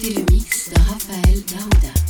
Écoutez le mix de Raphaël Daouda.